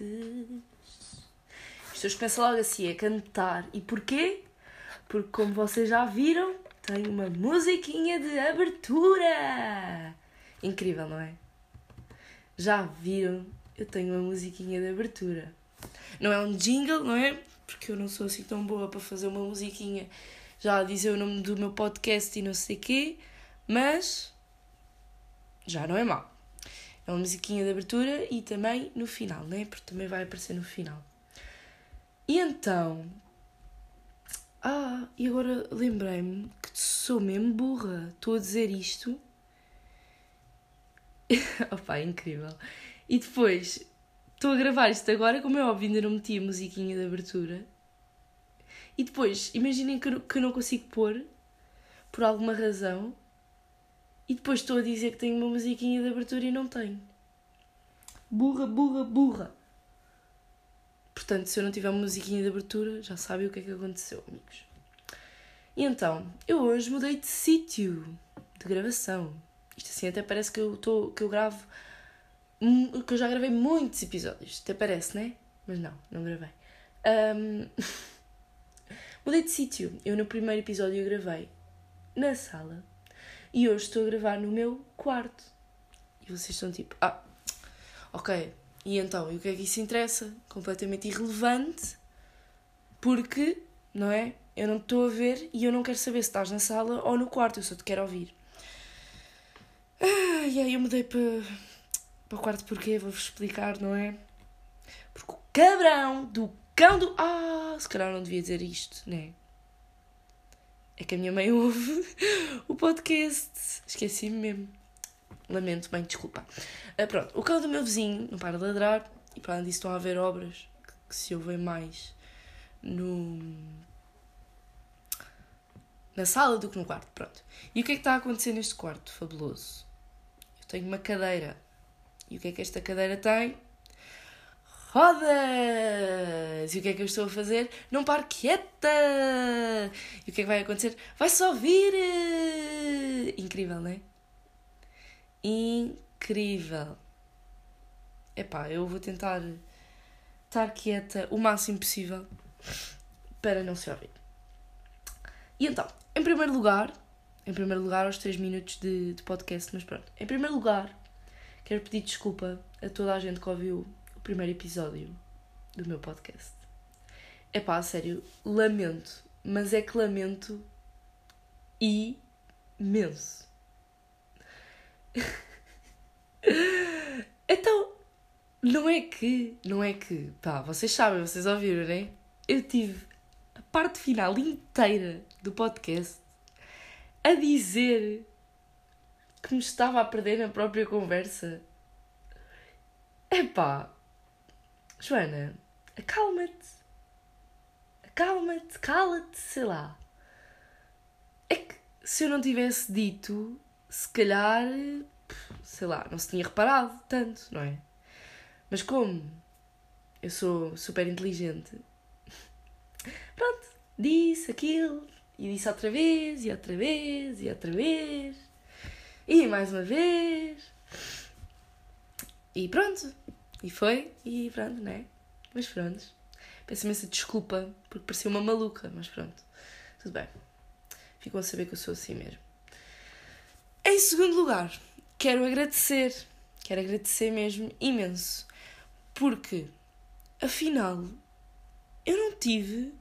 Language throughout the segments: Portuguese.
ouvintes. Isto hoje começa logo assim a cantar. E porquê? Porque, como vocês já viram, tenho uma musiquinha de abertura. Incrível, não é? Já viram? Eu tenho uma musiquinha de abertura. Não é um jingle, não é? Porque eu não sou assim tão boa para fazer uma musiquinha já dizer o nome do meu podcast e não sei quê, mas já não é mal. É uma musiquinha de abertura e também no final, né? Porque também vai aparecer no final. E então. Ah, e agora lembrei-me que sou mesmo burra. Estou a dizer isto. Opa, é incrível. E depois estou a gravar isto agora, como é óbvio, ainda não meti a musiquinha de abertura. E depois, imaginem que que eu não consigo pôr, por alguma razão, e depois estou a dizer que tenho uma musiquinha de abertura e não tenho. Burra, burra, burra. Portanto, se eu não tiver uma musiquinha de abertura, já sabem o que é que aconteceu, amigos. E então, eu hoje mudei de sítio de gravação. Isto assim até parece que eu, tô, que eu gravo. que eu já gravei muitos episódios. Até parece, né? Mas não, não gravei. Um, mudei de sítio. Eu no primeiro episódio eu gravei na sala e hoje estou a gravar no meu quarto. E vocês estão tipo, ah, ok, e então, e o que é que isso interessa? Completamente irrelevante, porque, não é? Eu não te estou a ver e eu não quero saber se estás na sala ou no quarto, eu só te quero ouvir. Ah, e aí eu mudei para, para o quarto porque vou-vos explicar, não é? Porque o cabrão do cão do. Ah, se calhar não devia dizer isto, né? É que a minha mãe ouve o podcast. Esqueci-me mesmo. Lamento, mãe, desculpa. Uh, pronto, o cão do meu vizinho não para de ladrar e para além disso estão a haver obras que, que se ouvem mais no na sala do que no quarto, pronto. E o que é que está a acontecer neste quarto fabuloso? Eu tenho uma cadeira. E o que é que esta cadeira tem? Rodas! E o que é que eu estou a fazer? Não paro quieta! E o que é que vai acontecer? Vai só vir! Incrível, não é? Incrível! Epá, eu vou tentar estar quieta o máximo possível para não se ouvir. E então, em primeiro lugar, em primeiro lugar, aos 3 minutos de, de podcast, mas pronto, em primeiro lugar, quero pedir desculpa a toda a gente que ouviu primeiro episódio do meu podcast. É pá, sério, lamento, mas é que lamento imenso. então, não é que, não é que, pá, vocês sabem, vocês ouviram, né? Eu tive a parte final inteira do podcast a dizer que me estava a perder na própria conversa. Epá, Joana, acalma-te. Acalma-te, cala-te, sei lá. É que se eu não tivesse dito, se calhar, sei lá, não se tinha reparado tanto, não é? Mas como eu sou super inteligente, pronto, disse aquilo, e disse outra vez, e outra vez, e outra vez, e mais uma vez. E pronto, e foi, e pronto, né? Mas pronto. Peço imensa desculpa porque parecia uma maluca, mas pronto. Tudo bem. Ficam a saber que eu sou assim mesmo. Em segundo lugar, quero agradecer. Quero agradecer mesmo imenso. Porque, afinal, eu não tive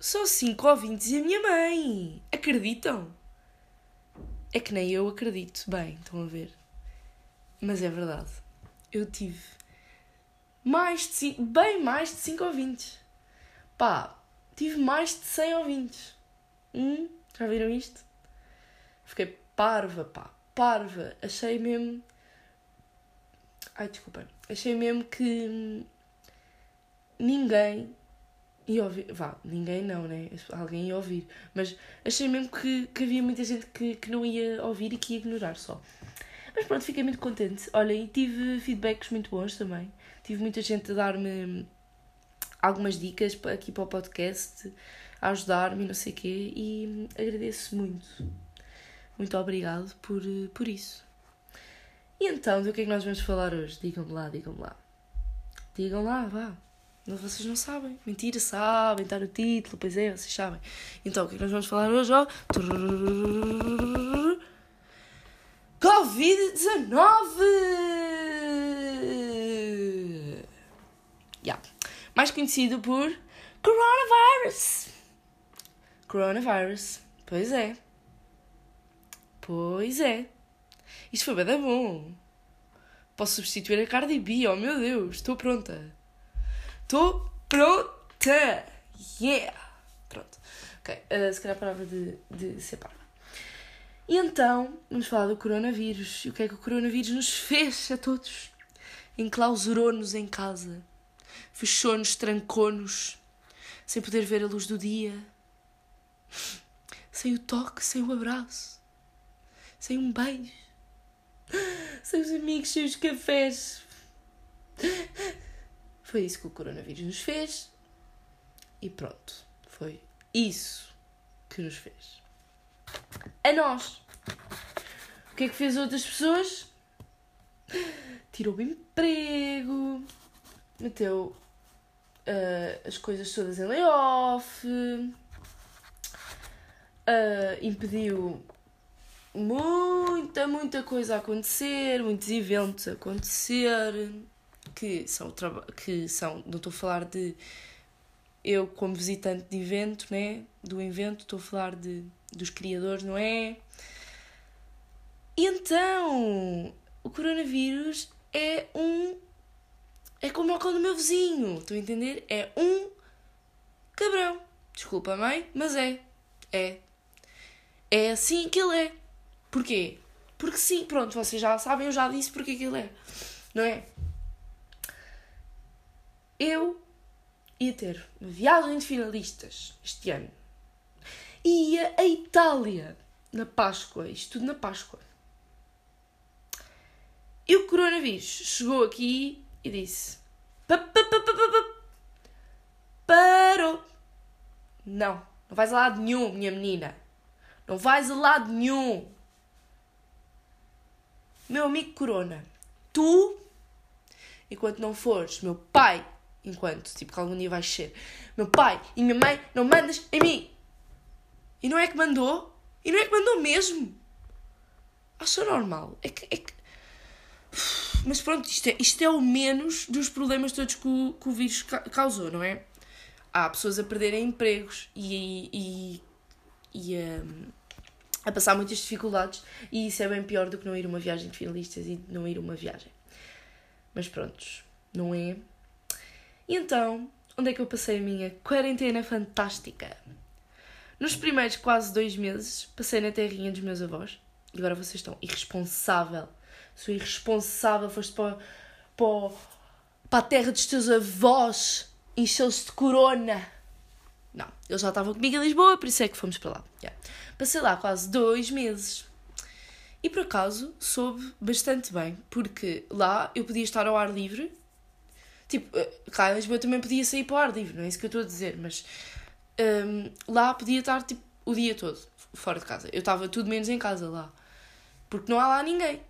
só cinco ouvintes e a minha mãe. Acreditam? É que nem eu acredito. Bem, estão a ver. Mas é verdade. Eu tive mais de 5, bem mais de 5 ouvintes. Pá, tive mais de 100 ouvintes. Hum, já viram isto? Fiquei parva, pá, parva. Achei mesmo. Ai, desculpa. Achei mesmo que ninguém ia ouvir. Vá, ninguém não, né? Alguém ia ouvir. Mas achei mesmo que, que havia muita gente que, que não ia ouvir e que ia ignorar só. Mas pronto, fiquei muito contente. Olha, e tive feedbacks muito bons também. Tive muita gente a dar-me algumas dicas aqui para o podcast, a ajudar-me não sei o quê, e agradeço muito. Muito obrigado por, por isso. E então, do que é que nós vamos falar hoje? Digam-me lá, digam-me lá. Digam lá, vá. Vocês não sabem. Mentira, sabem, está no título, pois é, vocês sabem. Então, o que é que nós vamos falar hoje? Ó? Covid-19! Yeah. Mais conhecido por Coronavirus. Coronavirus. Pois é. Pois é. Isto foi bem bom. Posso substituir a Cardi B, oh meu Deus, estou pronta. Estou pronta! Yeah! Pronto. Ok, uh, se calhar parava de, de parva. E então, vamos falar do coronavírus. E o que é que o coronavírus nos fez a todos? Enclausurou-nos em casa. Fechou-nos, trancou-nos. Sem poder ver a luz do dia. Sem o toque, sem o abraço. Sem um beijo. Sem os amigos, sem os cafés. Foi isso que o coronavírus nos fez. E pronto. Foi isso que nos fez. A nós. O que é que fez outras pessoas? Tirou o emprego, meteu uh, as coisas todas em layoff, uh, impediu muita, muita coisa a acontecer, muitos eventos a acontecer que são, que são, não estou a falar de eu como visitante de evento, né? Do evento, estou a falar de, dos criadores, não é? E então, o coronavírus é um. É como o cão do meu vizinho, estou a entender? É um cabrão. Desculpa, mãe, mas é. É. É assim que ele é. Porquê? Porque sim, pronto, vocês já sabem, eu já disse porque que ele é. Não é? eu ia ter uma viagem de finalistas este ano. Ia a Itália na Páscoa, isto tudo na Páscoa. E o coronavírus chegou aqui e disse: Parou! Não, não vais a lado nenhum, minha menina. Não vais a lado nenhum. Meu amigo Corona, tu, enquanto não fores meu pai enquanto, tipo, que algum dia vais ser meu pai e minha mãe, não mandas em mim. E não é que mandou? E não é que mandou mesmo? Acho normal. É que, é que... Mas pronto, isto é, isto é o menos dos problemas todos que o, que o vírus causou, não é? Há pessoas a perderem empregos e, e, e a, a passar muitas dificuldades e isso é bem pior do que não ir uma viagem de finalistas e não ir uma viagem. Mas prontos, não é? E então, onde é que eu passei a minha quarentena fantástica? Nos primeiros quase dois meses, passei na terrinha dos meus avós. E agora vocês estão irresponsável. Sou irresponsável, foste para, para, para a terra dos teus avós, encheu-se de corona. Não, eles já estavam comigo em Lisboa, por isso é que fomos para lá. Yeah. Passei lá quase dois meses. E por acaso soube bastante bem, porque lá eu podia estar ao ar livre Tipo, eh, cá em Lisboa também podia sair para o ar livre, não é isso que eu estou a dizer, mas um, lá podia estar tipo, o dia todo fora de casa. Eu estava tudo menos em casa lá. Porque não há lá ninguém,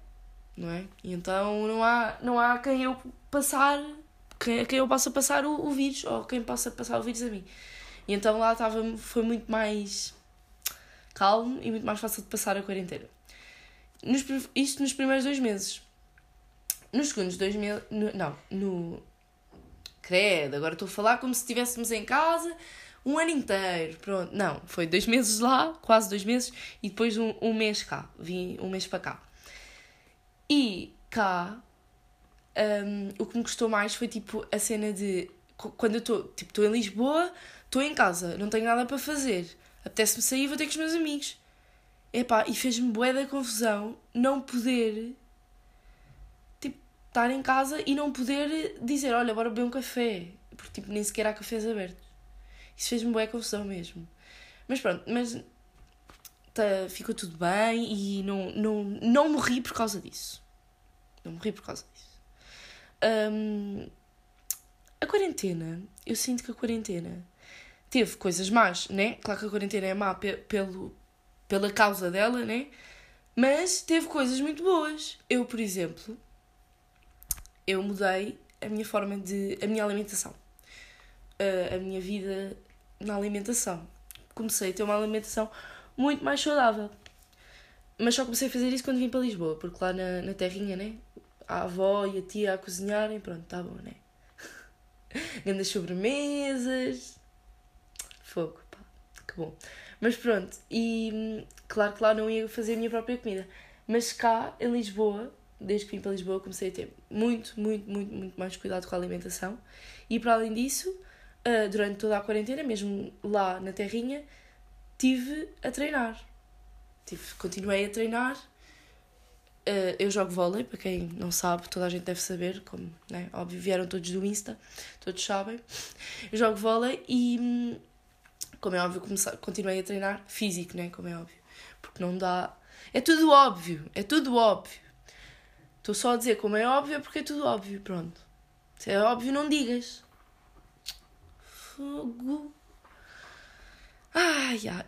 não é? Então não há, não há quem eu passar, quem, quem eu possa passar o, o vírus, ou quem possa passar o vírus a mim. E então lá estava, foi muito mais calmo e muito mais fácil de passar a quarentena. Nos, isto nos primeiros dois meses. Nos segundos dois meses. Não, no, credo, agora estou a falar como se estivéssemos em casa um ano inteiro. Pronto, não, foi dois meses lá, quase dois meses, e depois um, um mês cá, vim um mês para cá. E cá, um, o que me gostou mais foi tipo a cena de quando eu estou tipo, em Lisboa, estou em casa, não tenho nada para fazer, apetece-me sair, vou ter com os meus amigos. Epá, e fez-me bué da confusão não poder estar em casa e não poder dizer, olha, bora beber um café. Porque tipo, nem sequer há cafés abertos. Isso fez-me boa confusão mesmo. Mas pronto, mas tá, ficou tudo bem e não, não, não morri por causa disso. Não morri por causa disso. Um, a quarentena, eu sinto que a quarentena teve coisas más, né? Claro que a quarentena é má pe pelo, pela causa dela, né? Mas teve coisas muito boas. Eu, por exemplo, eu mudei a minha forma de. a minha alimentação. Uh, a minha vida na alimentação. Comecei a ter uma alimentação muito mais saudável. Mas só comecei a fazer isso quando vim para Lisboa, porque lá na, na terrinha, né? A avó e a tia a cozinharem, pronto, tá bom, né? Grandes sobremesas. Fogo, pá, que bom. Mas pronto, e claro que lá não ia fazer a minha própria comida. Mas cá, em Lisboa, desde que vim para Lisboa, comecei a ter muito, muito, muito, muito mais cuidado com a alimentação. E para além disso, uh, durante toda a quarentena, mesmo lá na terrinha, tive a treinar. Tive, continuei a treinar. Uh, eu jogo vôlei, para quem não sabe, toda a gente deve saber, como, né? Óbvio, vieram todos do Insta, todos sabem. Eu jogo vôlei e, como é óbvio, comecei, continuei a treinar físico, né? Como é óbvio. Porque não dá. É tudo óbvio, é tudo óbvio. Estou só a dizer como é óbvio porque é tudo óbvio, pronto. Se é óbvio, não digas. Fogo. Ah.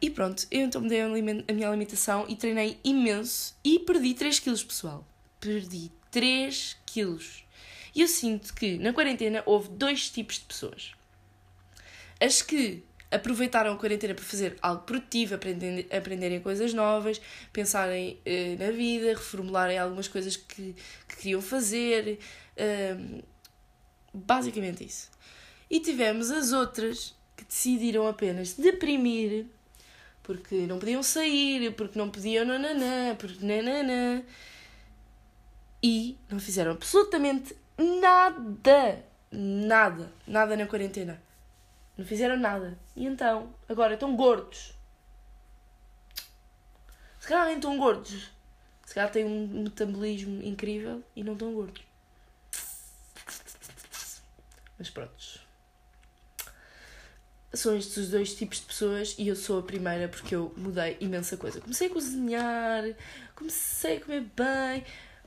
E pronto, eu então mudei a minha alimentação e treinei imenso e perdi 3 quilos, pessoal. Perdi 3 quilos. E eu sinto que na quarentena houve dois tipos de pessoas. As que aproveitaram a quarentena para fazer algo produtivo, aprender, aprenderem coisas novas, pensarem uh, na vida, reformularem algumas coisas que, que queriam fazer. Uh, basicamente isso. E tivemos as outras que decidiram apenas deprimir porque não podiam sair, porque não podiam nananã, porque nananã. E não fizeram absolutamente nada, nada, nada na quarentena. Não fizeram nada. E então, agora estão gordos. Se calhar nem estão gordos. Se calhar têm um metabolismo incrível e não estão gordos. Mas prontos. São estes os dois tipos de pessoas e eu sou a primeira porque eu mudei imensa coisa. Comecei a cozinhar, comecei a comer bem,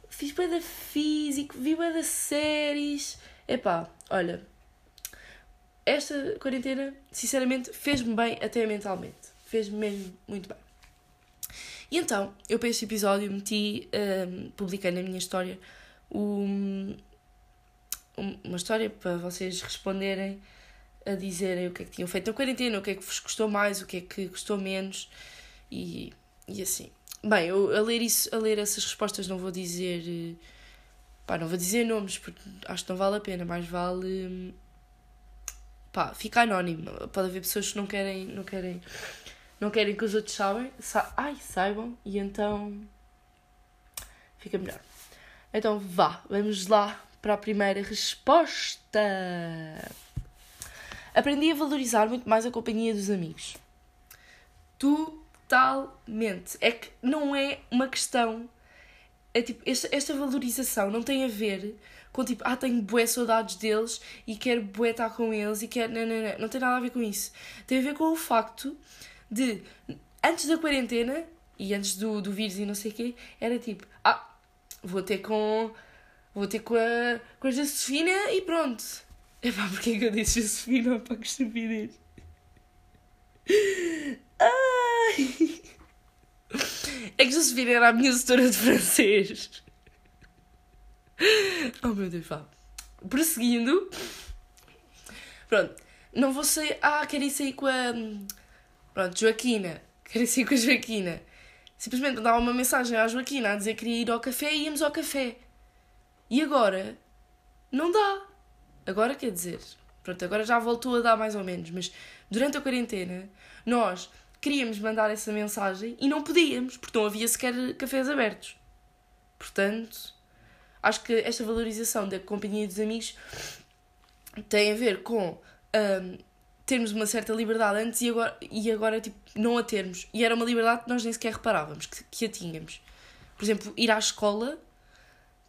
fiz bem da vi bem das séries. Epá, olha, esta quarentena, sinceramente, fez-me bem até mentalmente. Fez-me mesmo muito bem. E então, eu para este episódio meti, um, publiquei na minha história um, uma história para vocês responderem, a dizerem o que é que tinham feito na quarentena, o que é que vos gostou mais, o que é que gostou menos e, e assim. Bem, eu a ler, isso, a ler essas respostas não vou dizer. Eh, pá, não vou dizer nomes porque acho que não vale a pena, mais vale hum, pá, fica anónimo. Pode haver pessoas que não querem, não querem, não querem que os outros sabem, sa ai, saibam, e então fica melhor. Então vá, vamos lá para a primeira resposta. Aprendi a valorizar muito mais a companhia dos amigos. Totalmente. É que não é uma questão. É tipo, esta, esta valorização não tem a ver com tipo, ah, tenho bué saudades deles e quero bué estar com eles e quero. Não, não, não, não tem nada a ver com isso. Tem a ver com o facto de, antes da quarentena e antes do, do vírus e não sei o quê, era tipo, ah, vou ter com. Vou ter com a, com a Josefina e pronto. Epá, porquê que eu disse Josefina? Pá, que estupidez. Ai! É que Josefina era a minha setora de francês. oh meu Deus, vá. Prosseguindo. Pronto. Não vou sair. Ah, quero ir sair com a. Pronto, Joaquina. Quero ir sair com a Joaquina. Simplesmente mandava uma mensagem à Joaquina a dizer que queria ir ao café e íamos ao café. E agora? Não dá. Agora quer dizer. Pronto, agora já voltou a dar mais ou menos. Mas durante a quarentena, nós queríamos mandar essa mensagem e não podíamos, porque não havia sequer cafés abertos. Portanto, acho que esta valorização da companhia dos amigos tem a ver com um, termos uma certa liberdade antes e agora, e agora tipo, não a termos. E era uma liberdade que nós nem sequer reparávamos que, que a tínhamos. Por exemplo, ir à escola,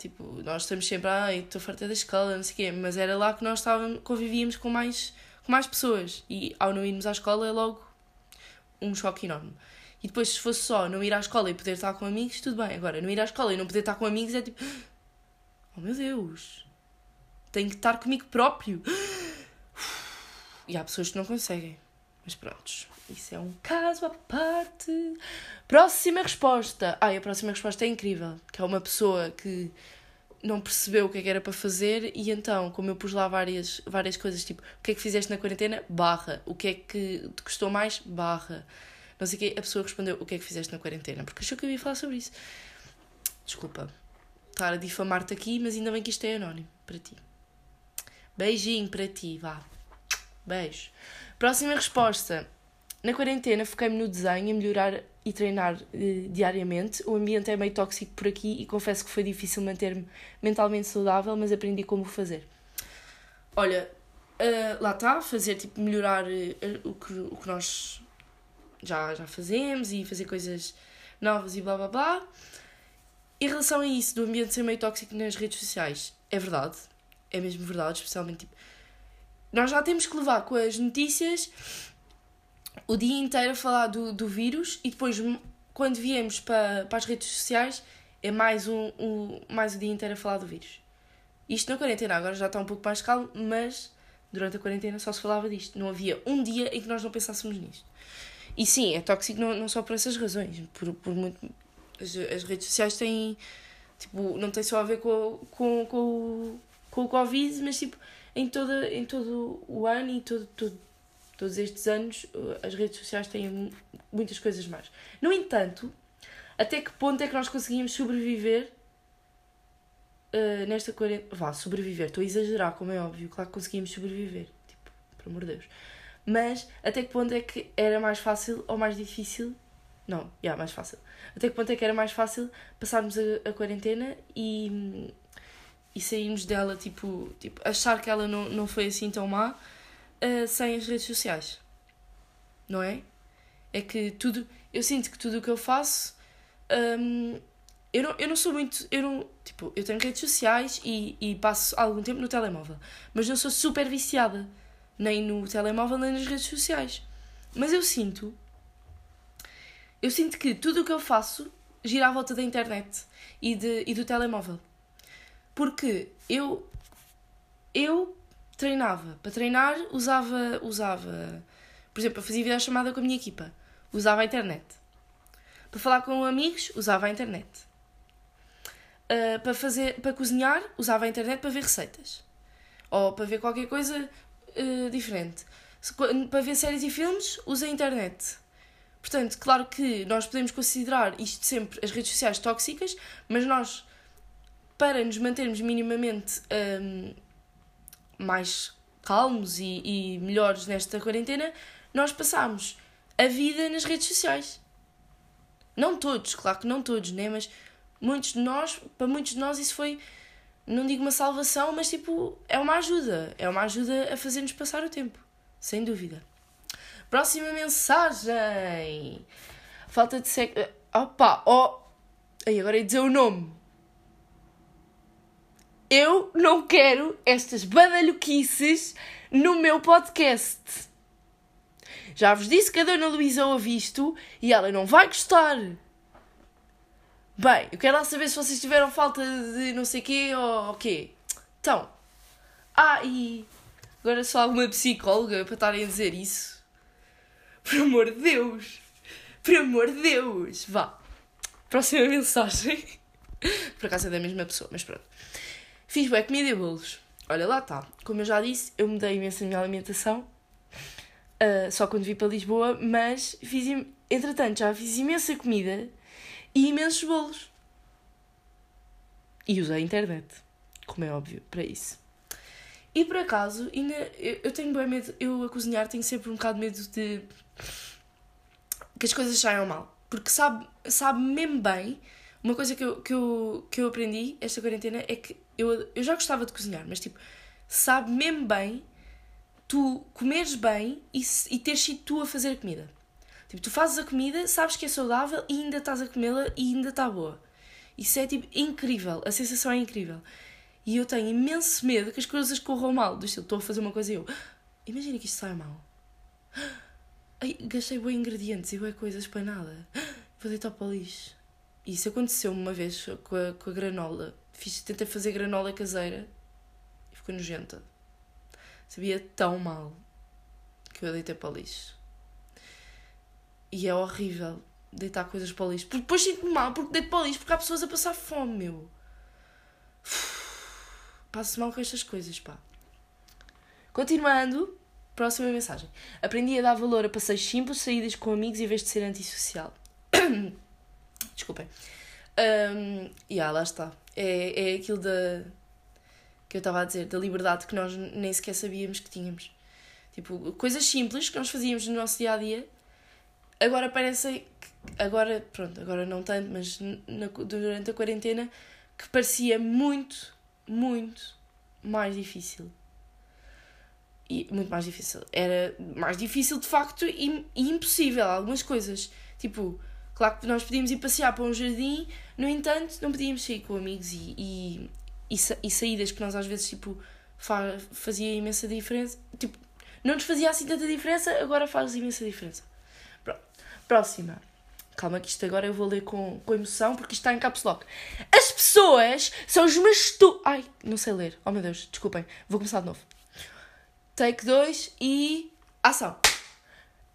tipo, nós estamos sempre, ai, estou farta da escola, não sei o quê, mas era lá que nós estávamos, convivíamos com mais, com mais pessoas. E ao não irmos à escola é logo um choque enorme. E depois, se fosse só não ir à escola e poder estar com amigos, tudo bem. Agora, não ir à escola e não poder estar com amigos é tipo Oh meu Deus, tenho que estar comigo próprio. E há pessoas que não conseguem. Mas prontos, isso é um caso à parte. Próxima resposta. Ai, a próxima resposta é incrível. Que é uma pessoa que não percebeu o que é que era para fazer e então, como eu pus lá várias, várias coisas, tipo, o que é que fizeste na quarentena? Barra. O que é que te custou mais? Barra. Não sei o que, a pessoa respondeu o que é que fizeste na quarentena, porque achou que eu ia falar sobre isso. Desculpa estar a difamar-te aqui, mas ainda bem que isto é anónimo para ti. Beijinho para ti, vá. Beijo. Próxima resposta. Na quarentena foquei-me no desenho, a melhorar e treinar uh, diariamente. O ambiente é meio tóxico por aqui e confesso que foi difícil manter-me mentalmente saudável, mas aprendi como fazer. Olha, uh, lá está, fazer tipo melhorar uh, o, que, o que nós já, já fazemos e fazer coisas novas e blá blá blá. Em relação a isso, do ambiente ser meio tóxico nas redes sociais, é verdade. É mesmo verdade, especialmente tipo. Nós já temos que levar com as notícias o dia inteiro a falar do, do vírus e depois, quando viemos para, para as redes sociais, é mais um, um, mais o dia inteiro a falar do vírus. Isto na quarentena, agora já está um pouco mais calmo, mas durante a quarentena só se falava disto. Não havia um dia em que nós não pensássemos nisto. E sim, é tóxico não, não só por essas razões, por, por muito. As, as redes sociais têm. Tipo, não tem só a ver com, com, com, com o Covid, mas tipo, em, toda, em todo o ano e todo, todo, todos estes anos as redes sociais têm muitas coisas mais. No entanto, até que ponto é que nós conseguimos sobreviver uh, nesta quarentena? Vá, sobreviver, estou a exagerar, como é óbvio, claro que conseguimos sobreviver, tipo, por amor de Deus. Mas até que ponto é que era mais fácil ou mais difícil? Não, já, yeah, mais fácil. Até que ponto é que era mais fácil passarmos a, a quarentena e, e sairmos dela, tipo, tipo, achar que ela não, não foi assim tão má uh, sem as redes sociais. Não é? É que tudo. Eu sinto que tudo o que eu faço. Um, eu, não, eu não sou muito. Eu não. Tipo, eu tenho redes sociais e, e passo algum tempo no telemóvel. Mas não sou super viciada. Nem no telemóvel, nem nas redes sociais. Mas eu sinto. Eu sinto que tudo o que eu faço gira à volta da internet e, de, e do telemóvel. Porque eu. Eu treinava. Para treinar, usava, usava. Por exemplo, eu fazia videochamada com a minha equipa. Usava a internet. Para falar com amigos, usava a internet. Uh, para, fazer, para cozinhar, usava a internet para ver receitas. Ou para ver qualquer coisa uh, diferente. Para ver séries e filmes, usa a internet. Portanto, claro que nós podemos considerar isto sempre as redes sociais tóxicas, mas nós, para nos mantermos minimamente um, mais calmos e, e melhores nesta quarentena, nós passámos a vida nas redes sociais. Não todos, claro que não todos, né? Mas muitos de nós, para muitos de nós, isso foi, não digo uma salvação, mas tipo, é uma ajuda. É uma ajuda a fazer-nos passar o tempo, sem dúvida. Próxima mensagem. Falta de sexo. Opa, oh. Aí agora ia dizer o nome. Eu não quero estas badalhoquices no meu podcast. Já vos disse que a Dona Luísa ouve isto e ela não vai gostar. Bem, eu quero lá saber se vocês tiveram falta de não sei quê ou o quê. Então, ah, e agora só alguma psicóloga para estarem a dizer isso. Por amor de Deus! Por amor de Deus! Vá. Próxima mensagem. Por acaso é da mesma pessoa, mas pronto. Fiz bué comida e bolos. Olha, lá está. Como eu já disse, eu mudei imenso a minha alimentação. Uh, só quando vim para Lisboa, mas fiz, entretanto já fiz imensa comida e imensos bolos. E usei a internet, como é óbvio, para isso. E por acaso, ainda, eu, eu tenho bem medo, eu a cozinhar tenho sempre um bocado de medo de que as coisas saiam mal. Porque sabe, sabe mesmo bem, uma coisa que eu, que, eu, que eu aprendi esta quarentena é que eu, eu já gostava de cozinhar, mas tipo, sabe mesmo bem tu comeres bem e, e teres sido tu a fazer a comida. Tipo, tu fazes a comida, sabes que é saudável e ainda estás a comê-la e ainda está boa. Isso é tipo incrível, a sensação é incrível. E eu tenho imenso medo que as coisas corram mal. Do estilo, estou a fazer uma coisa e eu, ah, imagina que isto sai mal. Ai, gastei bem ingredientes e bem coisas para nada. Vou deitar para o lixo. Isso aconteceu uma vez com a, com a granola. Fiz, tentei fazer granola caseira e ficou nojenta. Sabia tão mal que eu deitei para o lixo. E é horrível deitar coisas para o lixo. Porque depois sinto-me mal porque deito para o lixo porque há pessoas a passar fome, meu. Passo mal com estas coisas, pá. Continuando, próxima mensagem. Aprendi a dar valor a passeios simples, saídas com amigos em vez de ser antissocial. Desculpem. Um, e yeah, lá está. É, é aquilo da. que eu estava a dizer, da liberdade que nós nem sequer sabíamos que tínhamos. Tipo, coisas simples que nós fazíamos no nosso dia a dia, agora parece que. agora, pronto, agora não tanto, mas na, durante a quarentena, que parecia muito, muito mais difícil. E muito mais difícil. Era mais difícil de facto e, e impossível algumas coisas. Tipo, Claro que nós podíamos ir passear para um jardim, no entanto, não podíamos sair com amigos e, e, e, e saídas que nós às vezes tipo, fa fazia imensa diferença. Tipo, não nos fazia assim tanta diferença, agora faz imensa diferença. Pronto. Próxima. Calma que isto agora eu vou ler com, com emoção porque isto está em caps lock. As pessoas são os meus tu... Ai, não sei ler. Oh meu Deus, desculpem. Vou começar de novo. Take 2 e... Ação.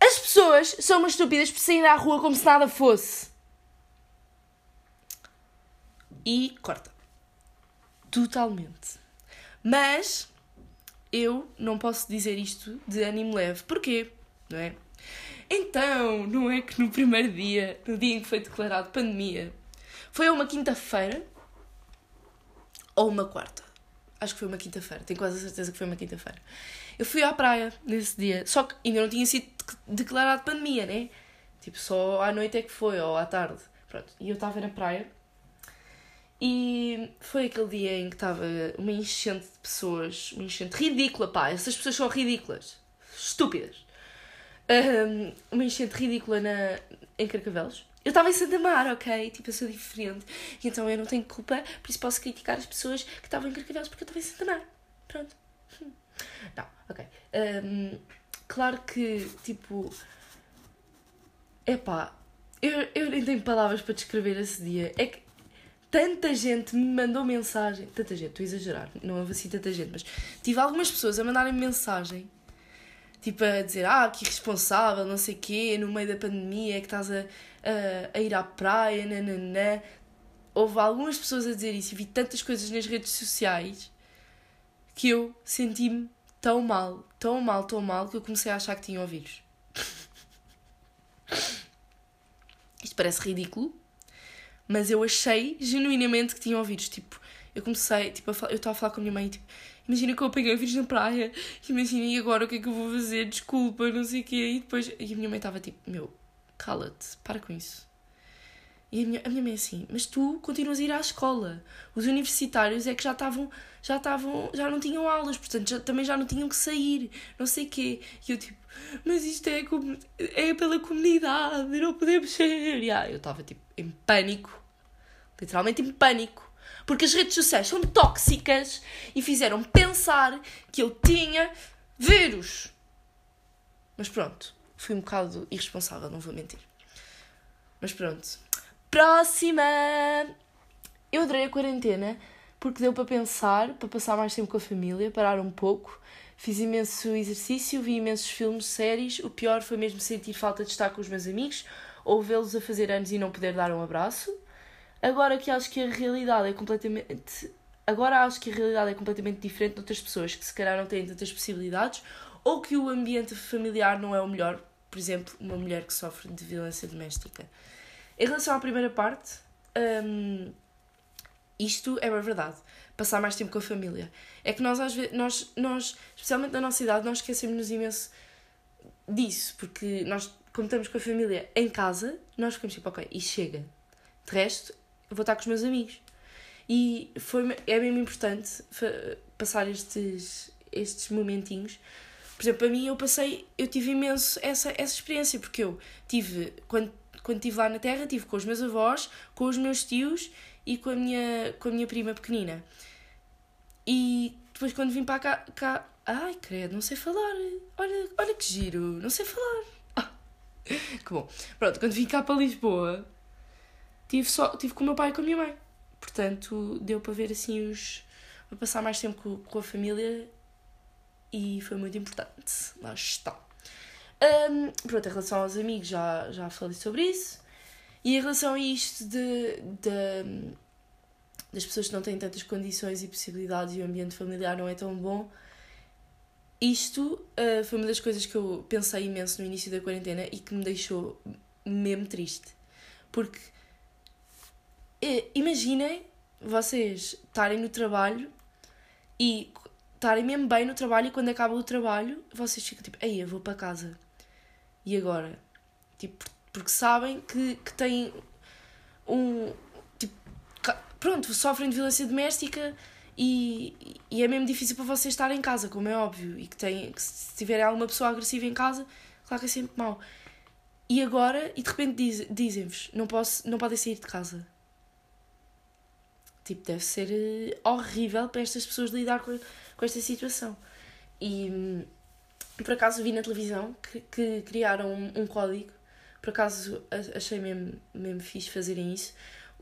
As pessoas são umas estúpidas por sair à rua como se nada fosse. E corta. Totalmente. Mas eu não posso dizer isto de ânimo leve. Porquê? Não é? Então, não é que no primeiro dia, no dia em que foi declarado pandemia, foi uma quinta-feira ou uma quarta? Acho que foi uma quinta-feira, tenho quase a certeza que foi uma quinta-feira. Eu fui à praia nesse dia, só que ainda não tinha sido declarado pandemia, né? Tipo, só à noite é que foi, ou à tarde. Pronto, e eu estava na praia e foi aquele dia em que estava uma enchente de pessoas, uma enchente ridícula, pá, essas pessoas são ridículas, estúpidas. Um, uma enchente ridícula na, em Carcavelos. Eu estava em Santa Mar, ok? Tipo, eu sou diferente. E então eu não tenho culpa, por isso posso criticar as pessoas que estavam em Carcavelos porque eu estava em Santa Mar. Pronto. Não, ok. Um, claro que, tipo. Epá, eu, eu nem tenho palavras para descrever esse dia. É que tanta gente me mandou mensagem. Tanta gente, estou a exagerar, não houve assim tanta gente, mas tive algumas pessoas a mandarem mensagem. Tipo, a dizer, ah, que irresponsável, não sei quê, no meio da pandemia é que estás a, a, a ir à praia, nananã. Houve algumas pessoas a dizer isso e vi tantas coisas nas redes sociais que eu senti-me tão mal, tão mal, tão mal, que eu comecei a achar que tinha vírus. Isto parece ridículo, mas eu achei genuinamente que tinha vírus. Tipo, eu comecei, tipo, falar, eu estava a falar com a minha mãe, tipo, imagina que eu peguei o vírus na praia, imagina, e agora o que é que eu vou fazer? Desculpa, não sei o quê. E depois, e a minha mãe estava tipo, meu, cala-te, para com isso. E a minha, a minha mãe é assim, mas tu continuas a ir à escola. Os universitários é que já estavam, já estavam, já não tinham aulas, portanto já, também já não tinham que sair, não sei quê. E eu tipo, mas isto é, é pela comunidade, não podemos ser. E ah, eu estava tipo em pânico, literalmente em pânico. Porque as redes sociais são tóxicas e fizeram pensar que eu tinha vírus. Mas pronto, fui um bocado irresponsável, não vou mentir. Mas pronto, Próxima! Eu adorei a quarentena porque deu para pensar, para passar mais tempo com a família, parar um pouco. Fiz imenso exercício, vi imensos filmes, séries. O pior foi mesmo sentir falta de estar com os meus amigos ou vê-los a fazer anos e não poder dar um abraço. Agora que acho que a realidade é completamente. Agora acho que a realidade é completamente diferente de outras pessoas que se calhar não têm tantas possibilidades ou que o ambiente familiar não é o melhor. Por exemplo, uma mulher que sofre de violência doméstica. Em relação à primeira parte, um, isto é uma verdade. Passar mais tempo com a família. É que nós, às vezes, nós, nós especialmente na nossa idade, nós esquecemos-nos imenso disso, porque nós, como estamos com a família em casa, nós ficamos tipo, ok, e chega. De resto, vou estar com os meus amigos. E foi, é mesmo importante passar estes, estes momentinhos. Por exemplo, para mim, eu passei, eu tive imenso essa, essa experiência, porque eu tive, quando quando estive lá na Terra, estive com os meus avós, com os meus tios e com a minha, com a minha prima pequenina. E depois, quando vim para cá, cá. Ai, credo, não sei falar. Olha, olha que giro, não sei falar. Ah, que bom. Pronto, quando vim cá para Lisboa, tive, só, tive com o meu pai e com a minha mãe. Portanto, deu para ver assim os. para passar mais tempo com, com a família e foi muito importante. Lá está. Um, pronto, em relação aos amigos já, já falei sobre isso. E em relação a isto de, de, das pessoas que não têm tantas condições e possibilidades e o ambiente familiar não é tão bom. Isto uh, foi uma das coisas que eu pensei imenso no início da quarentena e que me deixou mesmo triste. Porque uh, imaginem vocês estarem no trabalho e estarem mesmo bem no trabalho e quando acaba o trabalho vocês ficam tipo, aí eu vou para casa. E agora? Tipo, porque sabem que, que têm um. Tipo, pronto, sofrem de violência doméstica e, e é mesmo difícil para vocês estar em casa, como é óbvio. E que, tem, que se tiverem alguma pessoa agressiva em casa, claro que é sempre mau. E agora, e de repente diz, dizem-vos: não, posso, não podem sair de casa. Tipo, deve ser eh, horrível para estas pessoas lidar com, com esta situação. E hum, por acaso vi na televisão que, que criaram um, um código, por acaso achei mesmo, mesmo fixe fazerem isso,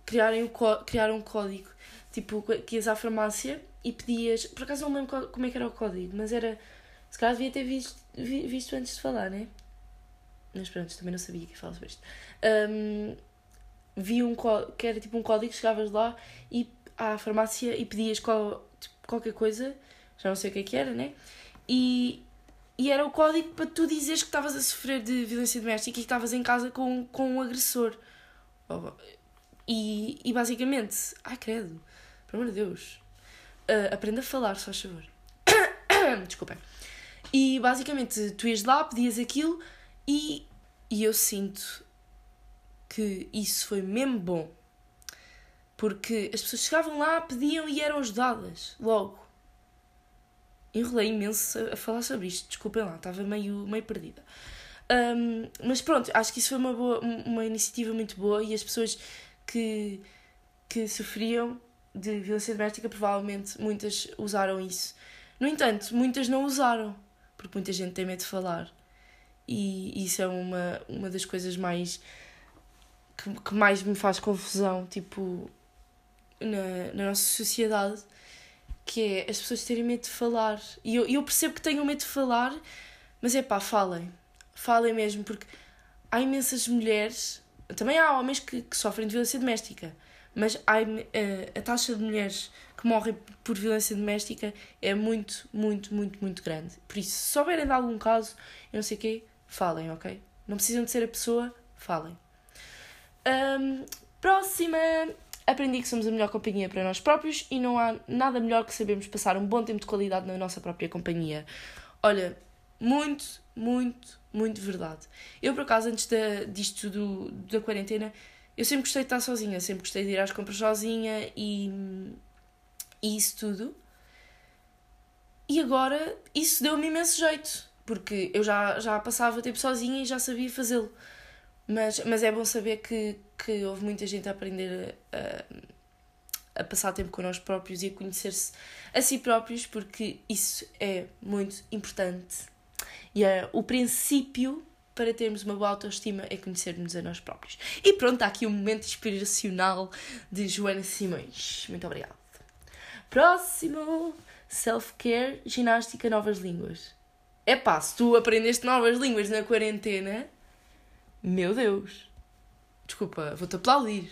criaram um código, tipo, que ias à farmácia e pedias, por acaso não lembro como é que era o código, mas era, se calhar devia ter visto, visto antes de falar, né? Mas pronto, também não sabia que falava sobre isto. Um, vi um que era tipo um código, chegavas lá e à farmácia e pedias qual, tipo, qualquer coisa, já não sei o que é que era, né? E, e era o código para tu dizeres que estavas a sofrer de violência doméstica e que estavas em casa com, com um agressor. E, e basicamente, ai credo, pelo amor de Deus, uh, aprenda a falar, se faz favor. Desculpem. E basicamente, tu ias lá, pedias aquilo e, e eu sinto que isso foi mesmo bom. Porque as pessoas chegavam lá, pediam e eram ajudadas logo enrolei imenso a, falar sobre isto, desculpem lá, estava meio, meio perdida. Um, mas pronto, acho que isso foi uma, boa, uma iniciativa muito boa e as pessoas que, que sofriam de violência doméstica provavelmente muitas usaram isso. No entanto, muitas não usaram, porque muita gente tem medo de falar. E isso é uma, uma das coisas mais que, que mais me faz confusão, tipo, na, na nossa sociedade que é as pessoas terem medo de falar. E eu, eu percebo que tenham medo de falar, mas é pá, falem. Falem mesmo, porque há imensas mulheres, também há homens que, que sofrem de violência doméstica, mas há, a, eh, a taxa de mulheres que morrem por violência doméstica é muito, muito, muito, muito grande. Por isso, se souberem de algum caso, eu não sei o quê, falem, ok? Não precisam de ser a pessoa, falem. Um, próxima aprendi que somos a melhor companhia para nós próprios e não há nada melhor que sabermos passar um bom tempo de qualidade na nossa própria companhia. Olha, muito, muito, muito verdade. Eu, por acaso, antes da, disto tudo, da quarentena, eu sempre gostei de estar sozinha, sempre gostei de ir às compras sozinha e, e isso tudo. E agora isso deu-me imenso jeito, porque eu já, já passava tempo sozinha e já sabia fazê-lo. Mas, mas é bom saber que, que houve muita gente a aprender a, a passar tempo com nós próprios e a conhecer-se a si próprios, porque isso é muito importante. E é o princípio para termos uma boa autoestima é conhecermos a nós próprios. E pronto, está aqui um momento inspiracional de Joana Simões. Muito obrigada. Próximo: self-care, ginástica, novas línguas. É pá, se tu aprendeste novas línguas na quarentena, meu Deus. Desculpa, vou-te aplaudir.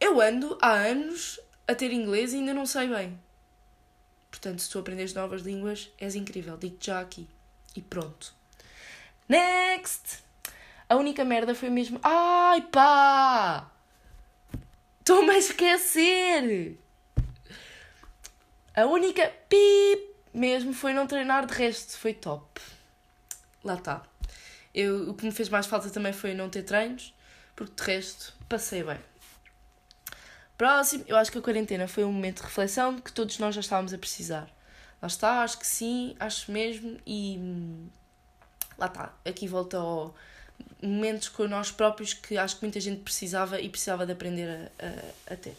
Eu ando há anos a ter inglês e ainda não sei bem. Portanto, se tu aprendes novas línguas, és incrível. Digo-te já aqui. E pronto. Next! A única merda foi mesmo. Ai pá! Estou-me a esquecer! A única pip mesmo foi não treinar de resto. Foi top. Lá está. Eu, o que me fez mais falta também foi não ter treinos, porque de resto passei bem. Próximo, eu acho que a quarentena foi um momento de reflexão que todos nós já estávamos a precisar. Lá está, acho que sim, acho mesmo, e hum, lá está. Aqui volta ao momentos com nós próprios que acho que muita gente precisava e precisava de aprender a, a, a ter.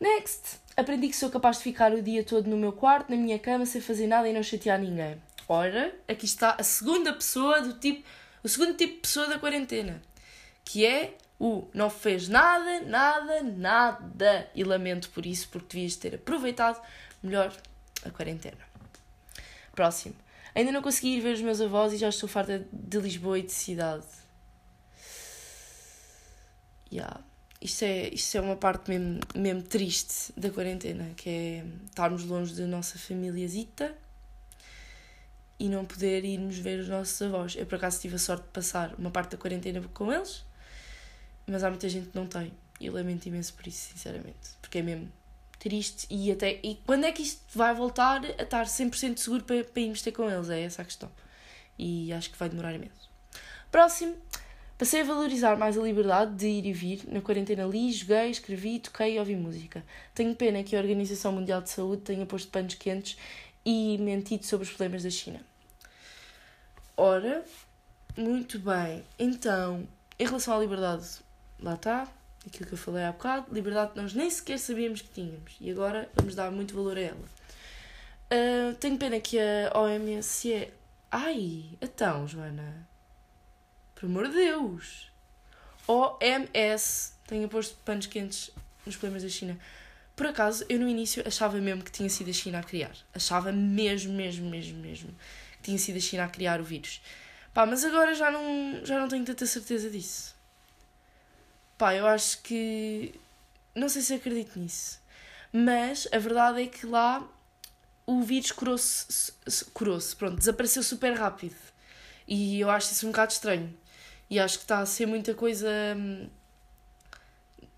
Next! Aprendi que sou capaz de ficar o dia todo no meu quarto, na minha cama, sem fazer nada e não chatear ninguém. Ora, aqui está a segunda pessoa do tipo, o segundo tipo de pessoa da quarentena, que é o não fez nada, nada, nada. E lamento por isso, porque devias ter aproveitado melhor a quarentena. Próximo. Ainda não consegui ir ver os meus avós e já estou farta de Lisboa e de cidade. Yeah. isto é, isto é uma parte mesmo, mesmo triste da quarentena, que é estarmos longe da nossa famíliazita e não poder irmos ver os nossos avós. Eu, por acaso, tive a sorte de passar uma parte da quarentena com eles, mas há muita gente que não tem. E lamento imenso por isso, sinceramente. Porque é mesmo triste. E, até, e quando é que isto vai voltar a estar 100% seguro para, para irmos ter com eles? É essa a questão. E acho que vai demorar imenso. Próximo. Passei a valorizar mais a liberdade de ir e vir. Na quarentena li, joguei, escrevi, toquei e ouvi música. Tenho pena que a Organização Mundial de Saúde tenha posto panos quentes e mentido sobre os problemas da China. Ora, muito bem. Então, em relação à liberdade, lá está, aquilo que eu falei há bocado, liberdade que nós nem sequer sabíamos que tínhamos e agora vamos dar muito valor a ela. Uh, tenho pena que a OMS é. Ai, então, Joana. Por amor de Deus! OMS tenha posto panos quentes nos problemas da China. Por acaso, eu no início achava mesmo que tinha sido a China a criar. Achava mesmo, mesmo, mesmo, mesmo que tinha sido a China a criar o vírus. Pá, mas agora já não, já não tenho tanta certeza disso. Pá, eu acho que. Não sei se acredito nisso. Mas a verdade é que lá o vírus curou-se. Curou-se, pronto, desapareceu super rápido. E eu acho isso um bocado estranho. E acho que está a ser muita coisa hum,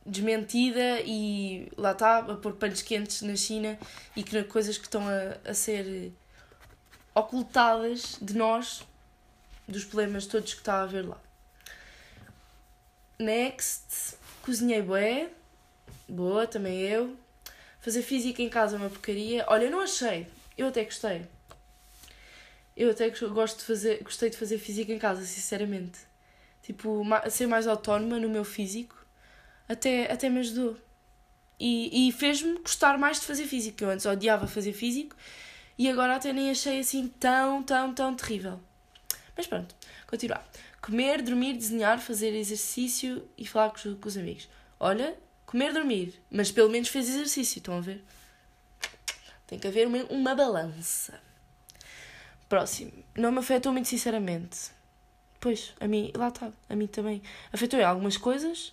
desmentida e lá está a pôr panos quentes na China e que coisas que estão a, a ser ocultadas de nós, dos problemas todos que está a haver lá. Next, cozinhei bué, boa, também eu. Fazer física em casa é uma porcaria. Olha, eu não achei, eu até gostei. Eu até gosto de fazer, gostei de fazer física em casa, sinceramente. Tipo, ser mais autónoma no meu físico até, até me ajudou. E, e fez-me gostar mais de fazer físico. Eu antes odiava fazer físico e agora até nem achei assim tão, tão, tão terrível. Mas pronto, continuar. Comer, dormir, desenhar, fazer exercício e falar com os, com os amigos. Olha, comer, dormir, mas pelo menos fez exercício, estão a ver? Tem que haver uma, uma balança. Próximo. Não me afetou muito sinceramente. Pois, a mim, lá está, a mim também. Afetou em algumas coisas,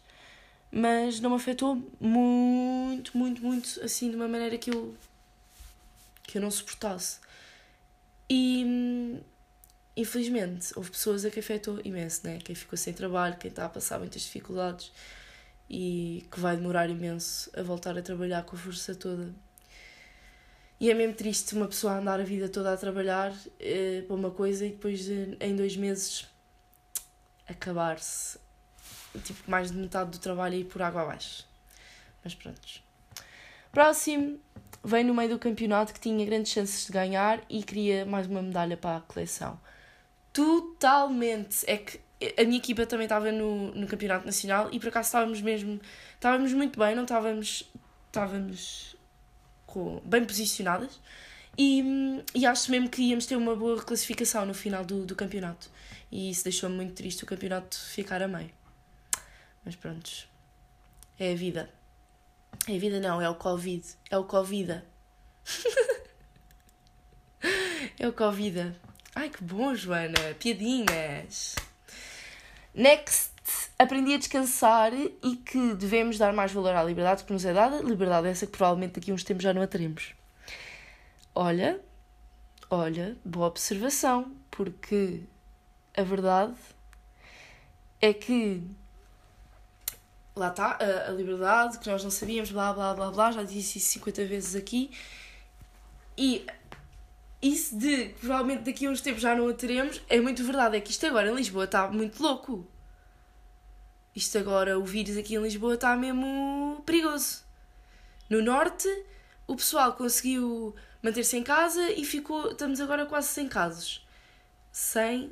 mas não me afetou muito, muito, muito, assim, de uma maneira que eu, que eu não suportasse. E, infelizmente, houve pessoas a que afetou imenso, né? Quem ficou sem trabalho, quem está a passar muitas dificuldades e que vai demorar imenso a voltar a trabalhar com a força toda e é mesmo triste uma pessoa andar a vida toda a trabalhar eh, para uma coisa e depois eh, em dois meses acabar-se. Tipo, mais de metade do trabalho ir por água abaixo. Mas pronto. Próximo, vem no meio do campeonato que tinha grandes chances de ganhar e queria mais uma medalha para a coleção. Totalmente. É que a minha equipa também estava no, no campeonato nacional e por acaso estávamos mesmo. Estávamos muito bem, não estávamos. Estávamos com, bem posicionadas e, e acho mesmo que íamos ter uma boa classificação no final do, do campeonato. E isso deixou-me muito triste o campeonato ficar a meio. Mas pronto, é a vida. É a vida não, é o Covid. É o Covid. é o Covid. Ai que bom, Joana. Piadinhas. Next aprendi a descansar e que devemos dar mais valor à liberdade que nos é dada, liberdade essa que provavelmente daqui a uns tempos já não a teremos. Olha, olha, boa observação, porque a verdade é que lá está, a, a, liberdade que nós não sabíamos, blá blá blá blá, já disse isso 50 vezes aqui, e isso de provavelmente daqui a uns tempos já não a teremos é muito verdade. É que isto agora em Lisboa está muito louco. Isto agora, o vírus aqui em Lisboa está mesmo perigoso. No norte, o pessoal conseguiu manter-se em casa e ficou. Estamos agora quase sem casos. 100.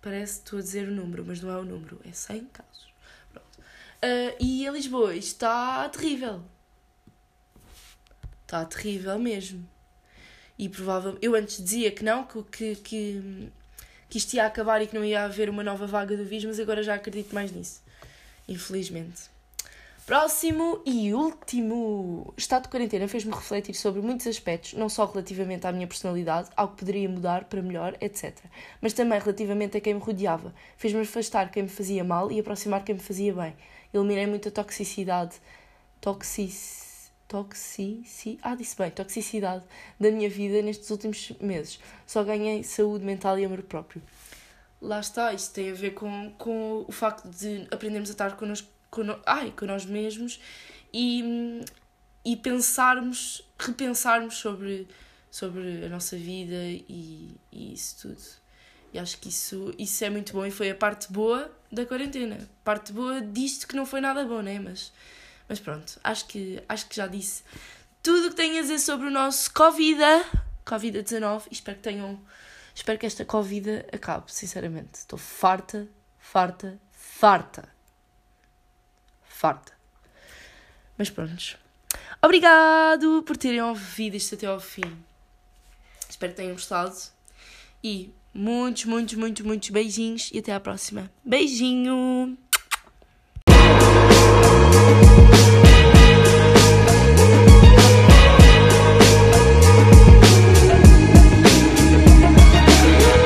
Parece que estou a dizer o número, mas não é o número, é 100 casos. Uh, e em Lisboa está terrível. Está terrível mesmo. E provavelmente. Eu antes dizia que não, que, que, que que isto ia acabar e que não ia haver uma nova vaga do vírus, mas agora já acredito mais nisso. Infelizmente. Próximo e último. Estado de quarentena fez-me refletir sobre muitos aspectos, não só relativamente à minha personalidade, ao que poderia mudar para melhor, etc. Mas também relativamente a quem me rodeava. Fez-me afastar quem me fazia mal e aproximar quem me fazia bem. Eliminei muita toxicidade. Toxic... Toxici... Ah, disse bem, toxicidade da minha vida nestes últimos meses. Só ganhei saúde mental e amor próprio. Lá está, isto tem a ver com, com o facto de aprendermos a estar connosco, con... Ai, com nós mesmos e, e pensarmos, repensarmos sobre, sobre a nossa vida e, e isso tudo. E acho que isso, isso é muito bom e foi a parte boa da quarentena. Parte boa disto que não foi nada bom, né? Mas, mas pronto, acho que, acho que já disse tudo o que tenho a dizer sobre o nosso Covid, Covid-19. Espero que tenham. Espero que esta Covid acabe, sinceramente. Estou farta, farta, farta. Farta. Mas pronto. Obrigado por terem ouvido isto até ao fim. Espero que tenham gostado. E Muitos, muitos, muitos, muitos beijinhos e até à próxima. Beijinho!